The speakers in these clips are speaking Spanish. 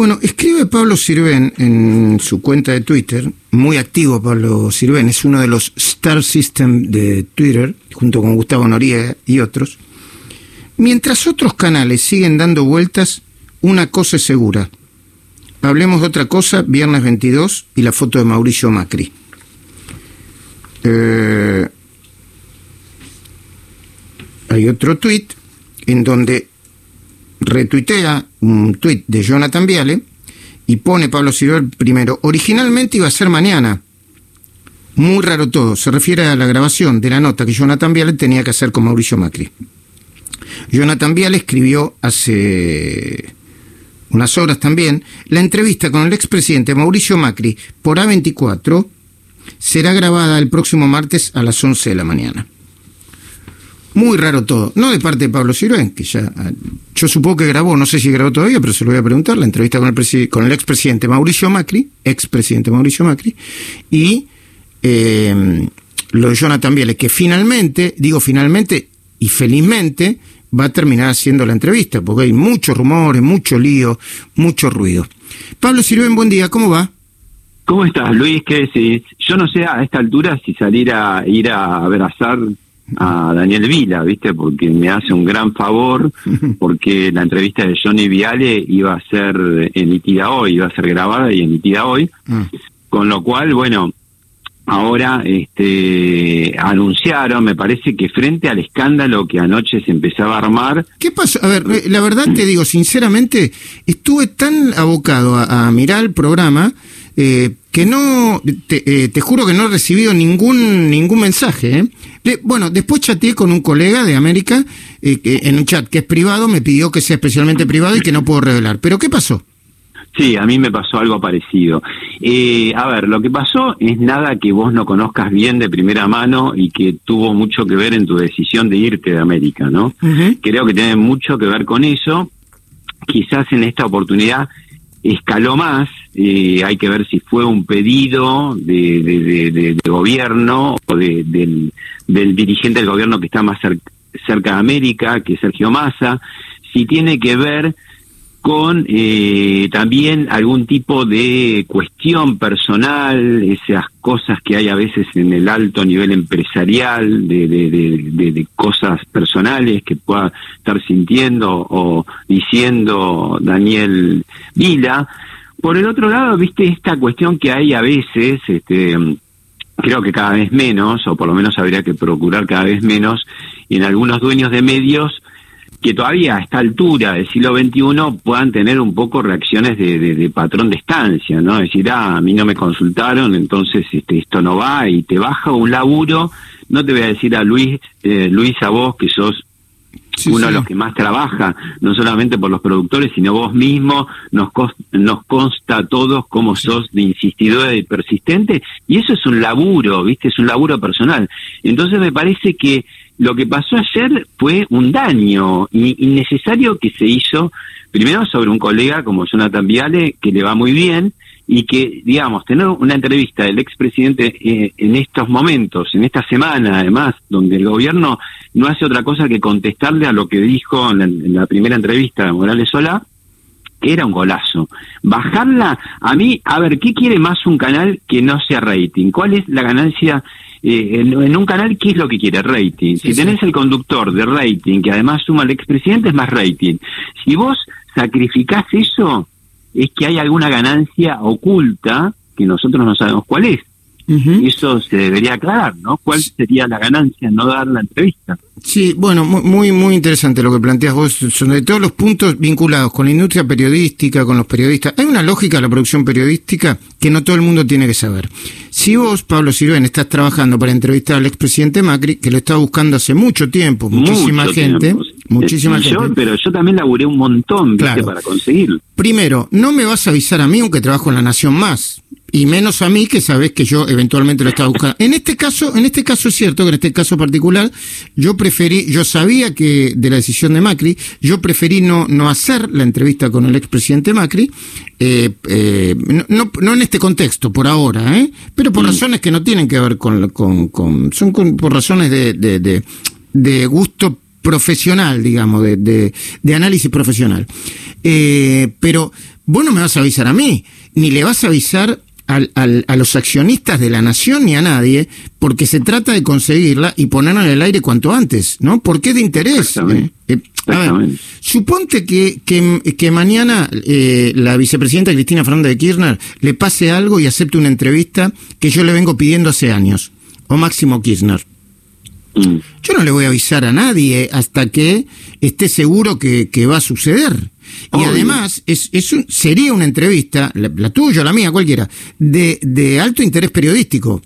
Bueno, escribe Pablo Sirven en su cuenta de Twitter, muy activo Pablo Sirven, es uno de los Star System de Twitter, junto con Gustavo Noriega y otros. Mientras otros canales siguen dando vueltas, una cosa es segura. Hablemos de otra cosa, viernes 22 y la foto de Mauricio Macri. Eh, hay otro tuit en donde retuitea un tuit de Jonathan Viale y pone Pablo Silver primero, originalmente iba a ser mañana. Muy raro todo, se refiere a la grabación de la nota que Jonathan Viale tenía que hacer con Mauricio Macri. Jonathan Viale escribió hace unas horas también la entrevista con el expresidente Mauricio Macri por A24 será grabada el próximo martes a las 11 de la mañana. Muy raro todo. No de parte de Pablo Sirven, que ya. Ah, yo supongo que grabó, no sé si grabó todavía, pero se lo voy a preguntar, la entrevista con el, con el expresidente Mauricio Macri, expresidente Mauricio Macri, y eh, lo de Jonathan Viale, que finalmente, digo finalmente y felizmente, va a terminar haciendo la entrevista, porque hay muchos rumores, mucho lío, mucho ruido. Pablo Sirven, buen día, ¿cómo va? ¿Cómo estás, Luis? ¿Qué decís? Yo no sé a esta altura si salir a ir a abrazar a Daniel Vila, ¿viste? Porque me hace un gran favor, porque la entrevista de Johnny Viale iba a ser emitida hoy, iba a ser grabada y emitida hoy. Ah. Con lo cual, bueno, ahora este, anunciaron, me parece que frente al escándalo que anoche se empezaba a armar. ¿Qué pasó? A ver, la verdad te digo, sinceramente, estuve tan abocado a mirar el programa eh, que no, te, eh, te, juro que no he recibido ningún, ningún mensaje. ¿eh? bueno, después chateé con un colega de América en un chat que es privado, me pidió que sea especialmente privado y que no puedo revelar. ¿Pero qué pasó? Sí, a mí me pasó algo parecido. a ver, lo que pasó es nada que vos no conozcas bien de primera mano y que tuvo mucho que ver en tu decisión de irte de América, ¿no? Creo que tiene mucho que ver con eso. Quizás en esta oportunidad escaló más, eh, hay que ver si fue un pedido de, de, gobierno o del, del, dirigente del gobierno que está más cerca de América, que es Sergio Massa, si tiene que ver con eh, también algún tipo de cuestión personal, esas cosas que hay a veces en el alto nivel empresarial, de, de, de, cosas personales que pueda estar sintiendo o diciendo Daniel Vila. Por el otro lado, viste esta cuestión que hay a veces, este, creo que cada vez menos, o por lo menos habría que procurar cada vez menos, en algunos dueños de medios, que todavía a esta altura del siglo XXI puedan tener un poco reacciones de, de, patrón de estancia, ¿no? decir, ah, a mí no me consultaron, entonces este, esto no va y te baja un laburo. No te voy a decir a Luis, eh, Luis a vos que sos uno de los que más trabaja, no solamente por los productores, sino vos mismo, nos, nos consta a todos cómo sos de insistidora y persistente, y eso es un laburo, ¿viste? Es un laburo personal. Entonces me parece que lo que pasó ayer fue un daño innecesario que se hizo, primero sobre un colega como Jonathan Viale, que le va muy bien, y que, digamos, tener una entrevista del expresidente eh, en estos momentos, en esta semana además, donde el gobierno no hace otra cosa que contestarle a lo que dijo en la, primera entrevista de Morales Solá, era un golazo. Bajarla, a mí, a ver, ¿qué quiere más un canal que no sea rating? ¿Cuál es la ganancia eh, en, un canal, ¿qué es lo que quiere? Rating. si tenés el conductor de rating, que además suma al expresidente, es más rating. Si vos sacrificás eso, es que hay alguna ganancia oculta que nosotros no sabemos cuál es. Eso se debería aclarar, ¿no? ¿Cuál sería la ganancia no dar la entrevista? Sí, bueno, muy muy interesante lo que planteas vos, sobre todos los puntos vinculados con la industria periodística, con los periodistas. Hay una lógica de la producción periodística que no todo el mundo tiene que saber. Si vos, Pablo Sirven, estás trabajando para entrevistar al expresidente Macri, que lo está buscando hace mucho tiempo, muchísima gente, muchísima gente. pero yo también laburé un montón para conseguirlo. Primero, no me vas a avisar a mí, aunque trabajo en La Nación Más y menos a mí que sabes que yo eventualmente lo estaba buscando. En este caso, en este caso es cierto que en este caso particular yo preferí, yo sabía que de la decisión de Macri, yo preferí no no hacer la entrevista con el expresidente Macri, eh, eh, no, no en este contexto por ahora, ¿eh? pero por mm. razones que no tienen que ver con con, con son por razones de, de, de, de gusto profesional, digamos, de, de, análisis profesional. Eh, pero vos no me vas a avisar a mí, ni le vas a avisar a los accionistas de la nación ni a nadie, porque se trata de conseguirla y ponerla en el aire cuanto antes, ¿no? Porque es de interés. Eh, eh, suponte que, que, mañana eh, la vicepresidenta Cristina Fernández de Kirchner le pase algo y acepte una entrevista que yo le vengo pidiendo hace años, o Máximo Kirchner. Mm. Yo no le voy a avisar a nadie hasta que esté seguro que, que va a suceder. Y además, es, es sería una entrevista, la, tuya, la mía, cualquiera, de, de, alto interés periodístico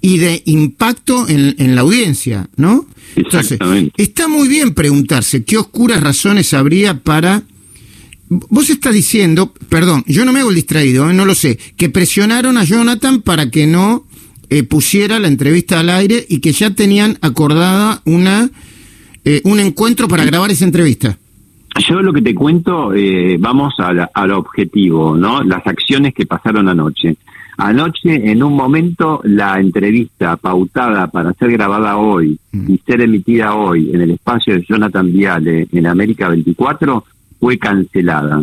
y de impacto en, en la audiencia, ¿no? Entonces, está muy bien preguntarse qué oscuras razones habría para... Vos estás diciendo, perdón, yo no me hago el distraído, ¿eh? no lo sé, que presionaron a Jonathan para que no eh, pusiera la entrevista al aire y que ya tenían acordada una eh, un encuentro para grabar esa entrevista. Yo lo que te cuento, eh, vamos al objetivo, ¿no? Las acciones que pasaron anoche. Anoche, en un momento, la entrevista pautada para ser grabada hoy y ser emitida hoy en el espacio de Jonathan Viale en América 24 fue cancelada.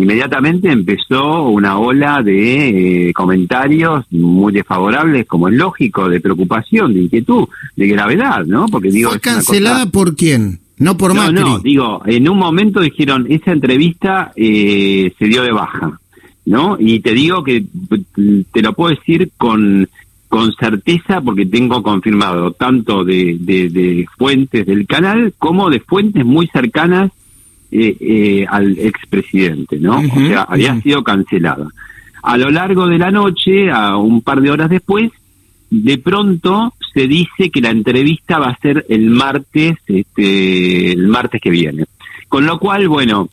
Inmediatamente empezó una ola de eh, comentarios muy desfavorables, como es lógico, de preocupación, de inquietud, de gravedad, ¿no? Porque digo, ¿Fue cancelada por quién? No por no, No, digo, en un momento dijeron, esa entrevista eh, se dio de baja, ¿no? Y te digo que te lo puedo decir con, con certeza porque tengo confirmado tanto de, de, fuentes del canal como de fuentes muy cercanas eh, eh, al expresidente, ¿no? o sea, había sido cancelada. A lo largo de la noche, a un par de horas después, de pronto se dice que la entrevista va a ser el martes, este, el martes que viene. Con lo cual, bueno,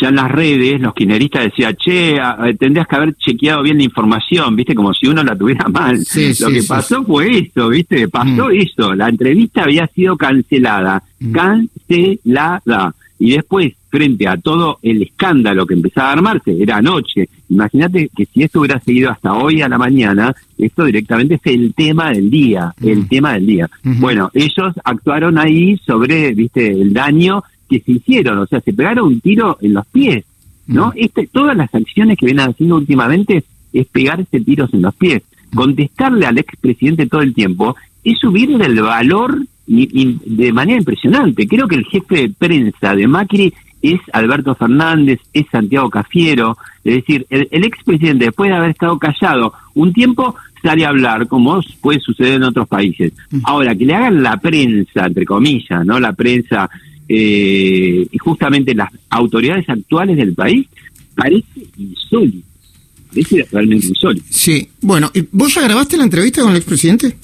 ya en las redes los kirchneristas decían, che, tendrías que haber chequeado bien la información, viste, como si uno la tuviera mal. Lo que pasó fue esto, viste, pasó mm. eso, la entrevista había sido cancelada, mm. cancelada. Y después, frente a todo el escándalo que empezaba a armarse, era anoche. Imagínate que si esto hubiera seguido hasta hoy a la mañana, esto directamente es el tema del día, el mm. tema del día. Bueno, ellos actuaron ahí sobre, viste, el daño que se hicieron, o sea, se pegaron un tiro en los pies, ¿no? Mm. Este, todas las acciones que vienen haciendo últimamente es pegarse tiros en los pies. Contestarle al expresidente todo el tiempo es subirle el valor de manera impresionante. Creo que el jefe de prensa de Macri es Alberto Fernández, es Santiago Cafiero, es decir, el, el expresidente después de haber estado callado un tiempo sale a hablar, como puede suceder en otros países. Ahora, que le hagan la prensa, entre comillas, ¿no? La prensa eh, y justamente las autoridades actuales del país, parece insólito. Parece realmente insólito. Sí, bueno, ¿vos ya grabaste la entrevista con el expresidente?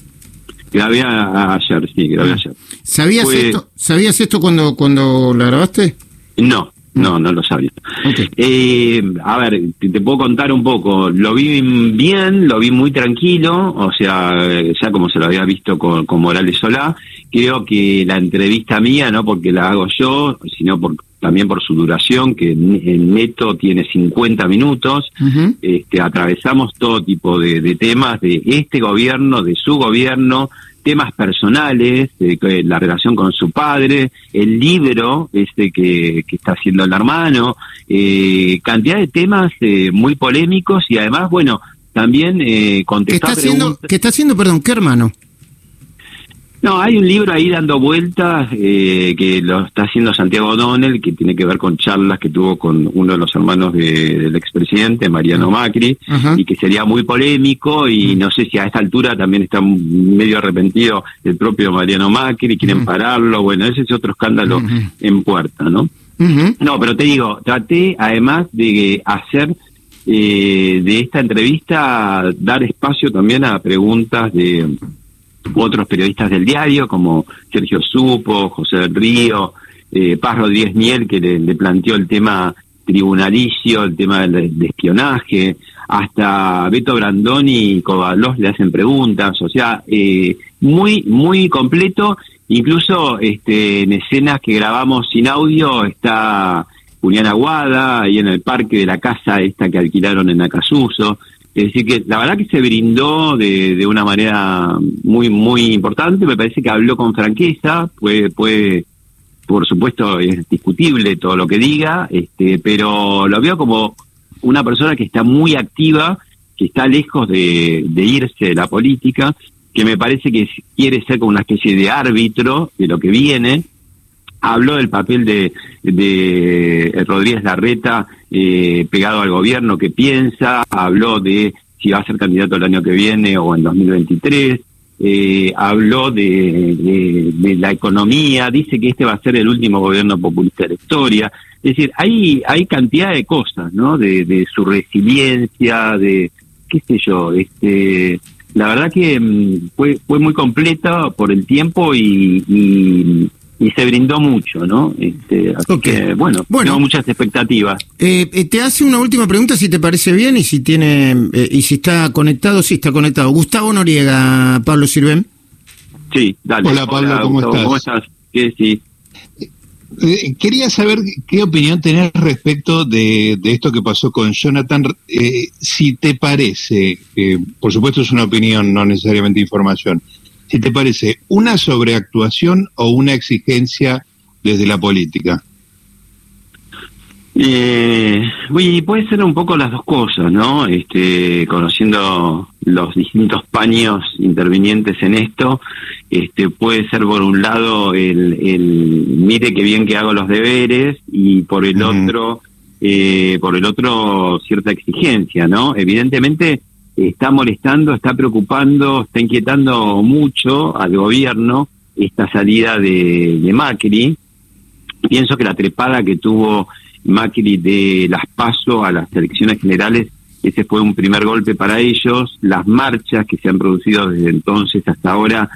Grabé ayer, sí, grabé ah. ayer. ¿Sabías, esto, ¿Sabías esto cuando, cuando la grabaste? No, no, no lo sabía. Eh, a ver, te, puedo contar un poco. Lo vi bien, lo vi muy tranquilo, o sea, ya como se lo había visto con, con Morales Solá. Creo que la entrevista mía, no porque la hago yo, sino por, también por su duración, que en neto tiene 50 minutos. este, atravesamos todo tipo de, de temas de este gobierno, de su gobierno, temas personales, eh, la relación con su padre, el libro este que, que está haciendo el hermano, eh, cantidad de temas eh, muy polémicos y además, bueno, también eh, contestar ¿Qué está haciendo, ¿Qué está haciendo, perdón, qué hermano? No, hay un libro ahí dando vueltas eh, que lo está haciendo Santiago O'Donnell, que tiene que ver con charlas que tuvo con uno de los hermanos del expresidente, Mariano Macri, y que sería muy polémico y no sé si a esta altura también está medio arrepentido el propio Mariano Macri, quieren pararlo, bueno, ese es otro escándalo en puerta, ¿no? No, pero te digo, traté además de hacer eh, de esta entrevista, dar espacio también a preguntas de otros periodistas del diario, como Sergio Supo, José del Río, eh, Paz Rodríguez Miel, que le, planteó el tema tribunalicio, el tema del, espionaje, hasta Beto Brandoni y Cobalós le hacen preguntas, o sea, eh, muy, muy completo, incluso este, en escenas que grabamos sin audio está Julián Aguada, ahí en el parque de la casa esta que alquilaron en Acasuso, es decir, que la verdad que se brindó de, de una manera muy, muy importante, me parece que habló con franqueza, puede, puede por supuesto es discutible todo lo que diga, este, pero lo veo como una persona que está muy activa, que está lejos de, irse de la política, que me parece que quiere ser como una especie de árbitro de lo que viene. Habló del papel de, de Rodríguez Larreta eh, pegado al gobierno que piensa, habló de si va a ser candidato el año que viene o en 2023 eh, habló de, la economía, dice que este va a ser el último gobierno populista de la historia. Es decir, hay, hay cantidad de cosas, ¿no? De, su resiliencia, de, qué sé yo, este, la verdad que mm, fue, fue muy completa por el tiempo y, y se brindó mucho, ¿no? Este, así que, bueno, bueno, tengo muchas expectativas. Eh, eh, te hace una última pregunta, si te parece bien y si tiene eh, y si está conectado, si está conectado. Gustavo Noriega, Pablo Sirven. Sí, dale. Hola, Pablo, ¿cómo, estás? ¿cómo estás? Sí, quería saber qué opinión tenés respecto de, de esto que pasó con Jonathan. si te parece, por supuesto es una opinión, no necesariamente información, si te parece, una sobreactuación o una exigencia desde la política. Eh, puede ser un poco las dos cosas, ¿no? Este, conociendo los distintos paños intervinientes en esto, este, puede ser por un lado el, el mire qué bien que hago los deberes y por el otro, eh, por el otro cierta exigencia, ¿no? Evidentemente está molestando, está preocupando, está inquietando mucho al gobierno esta salida de, Macri. Pienso que la trepada que tuvo Macri de las PASO a las elecciones generales, ese fue un primer golpe para ellos. Las marchas que se han producido desde entonces hasta ahora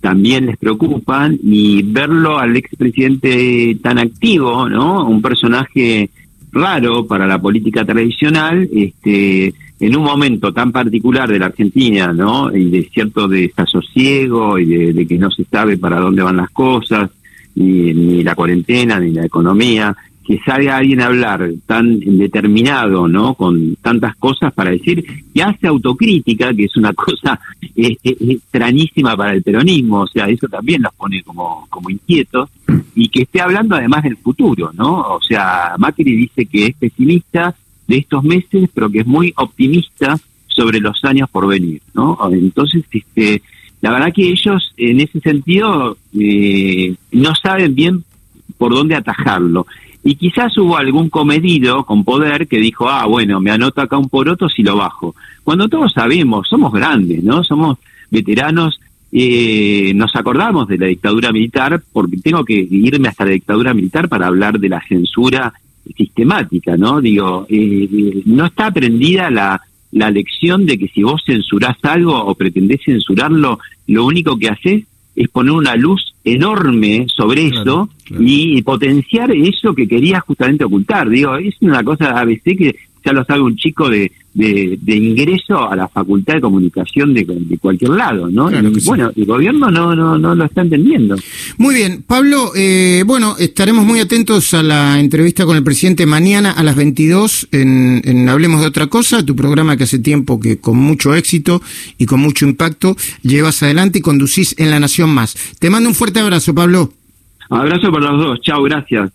también les preocupan y verlo al expresidente tan activo, ¿no? Un personaje raro para la política tradicional, este, en un momento tan particular de la Argentina, ¿no? Y de cierto desasosiego y de, que no se sabe para dónde van las cosas, ni, ni la cuarentena, ni la economía, que salga alguien a hablar tan determinado, ¿no? Con tantas cosas para decir, y hace autocrítica, que es una cosa extrañísima para el peronismo, o sea, eso también los pone como, como inquietos, y que esté hablando además del futuro, ¿no? O sea, Macri dice que es pesimista de estos meses, pero que es muy optimista sobre los años por venir, ¿no? Entonces, este, la verdad que ellos en ese sentido eh, no saben bien por dónde atajarlo. Y quizás hubo algún comedido con poder que dijo, ah, bueno, me anoto acá un poroto si lo bajo. Cuando todos sabemos, somos grandes, ¿no? Somos veteranos, eh, nos acordamos de la dictadura militar, porque tengo que irme hasta la dictadura militar para hablar de la censura sistemática, ¿no? Digo, eh, no está aprendida la, la lección de que si vos censurás algo o pretendés censurarlo, lo único que haces es poner una luz enorme sobre eso y potenciar eso que querías justamente ocultar. Digo, es una cosa ABC que ya lo sabe un chico de, de, ingreso a la facultad de comunicación de, cualquier lado, ¿no? bueno, el gobierno no, no, no lo está entendiendo. Muy bien, Pablo, eh, bueno, estaremos muy atentos a la entrevista con el presidente mañana a las 22 en, en Hablemos de otra cosa, tu programa que hace tiempo que con mucho éxito y con mucho impacto llevas adelante y conducís en La Nación Más. Te mando un fuerte abrazo, Pablo. Abrazo para los dos, chao, gracias.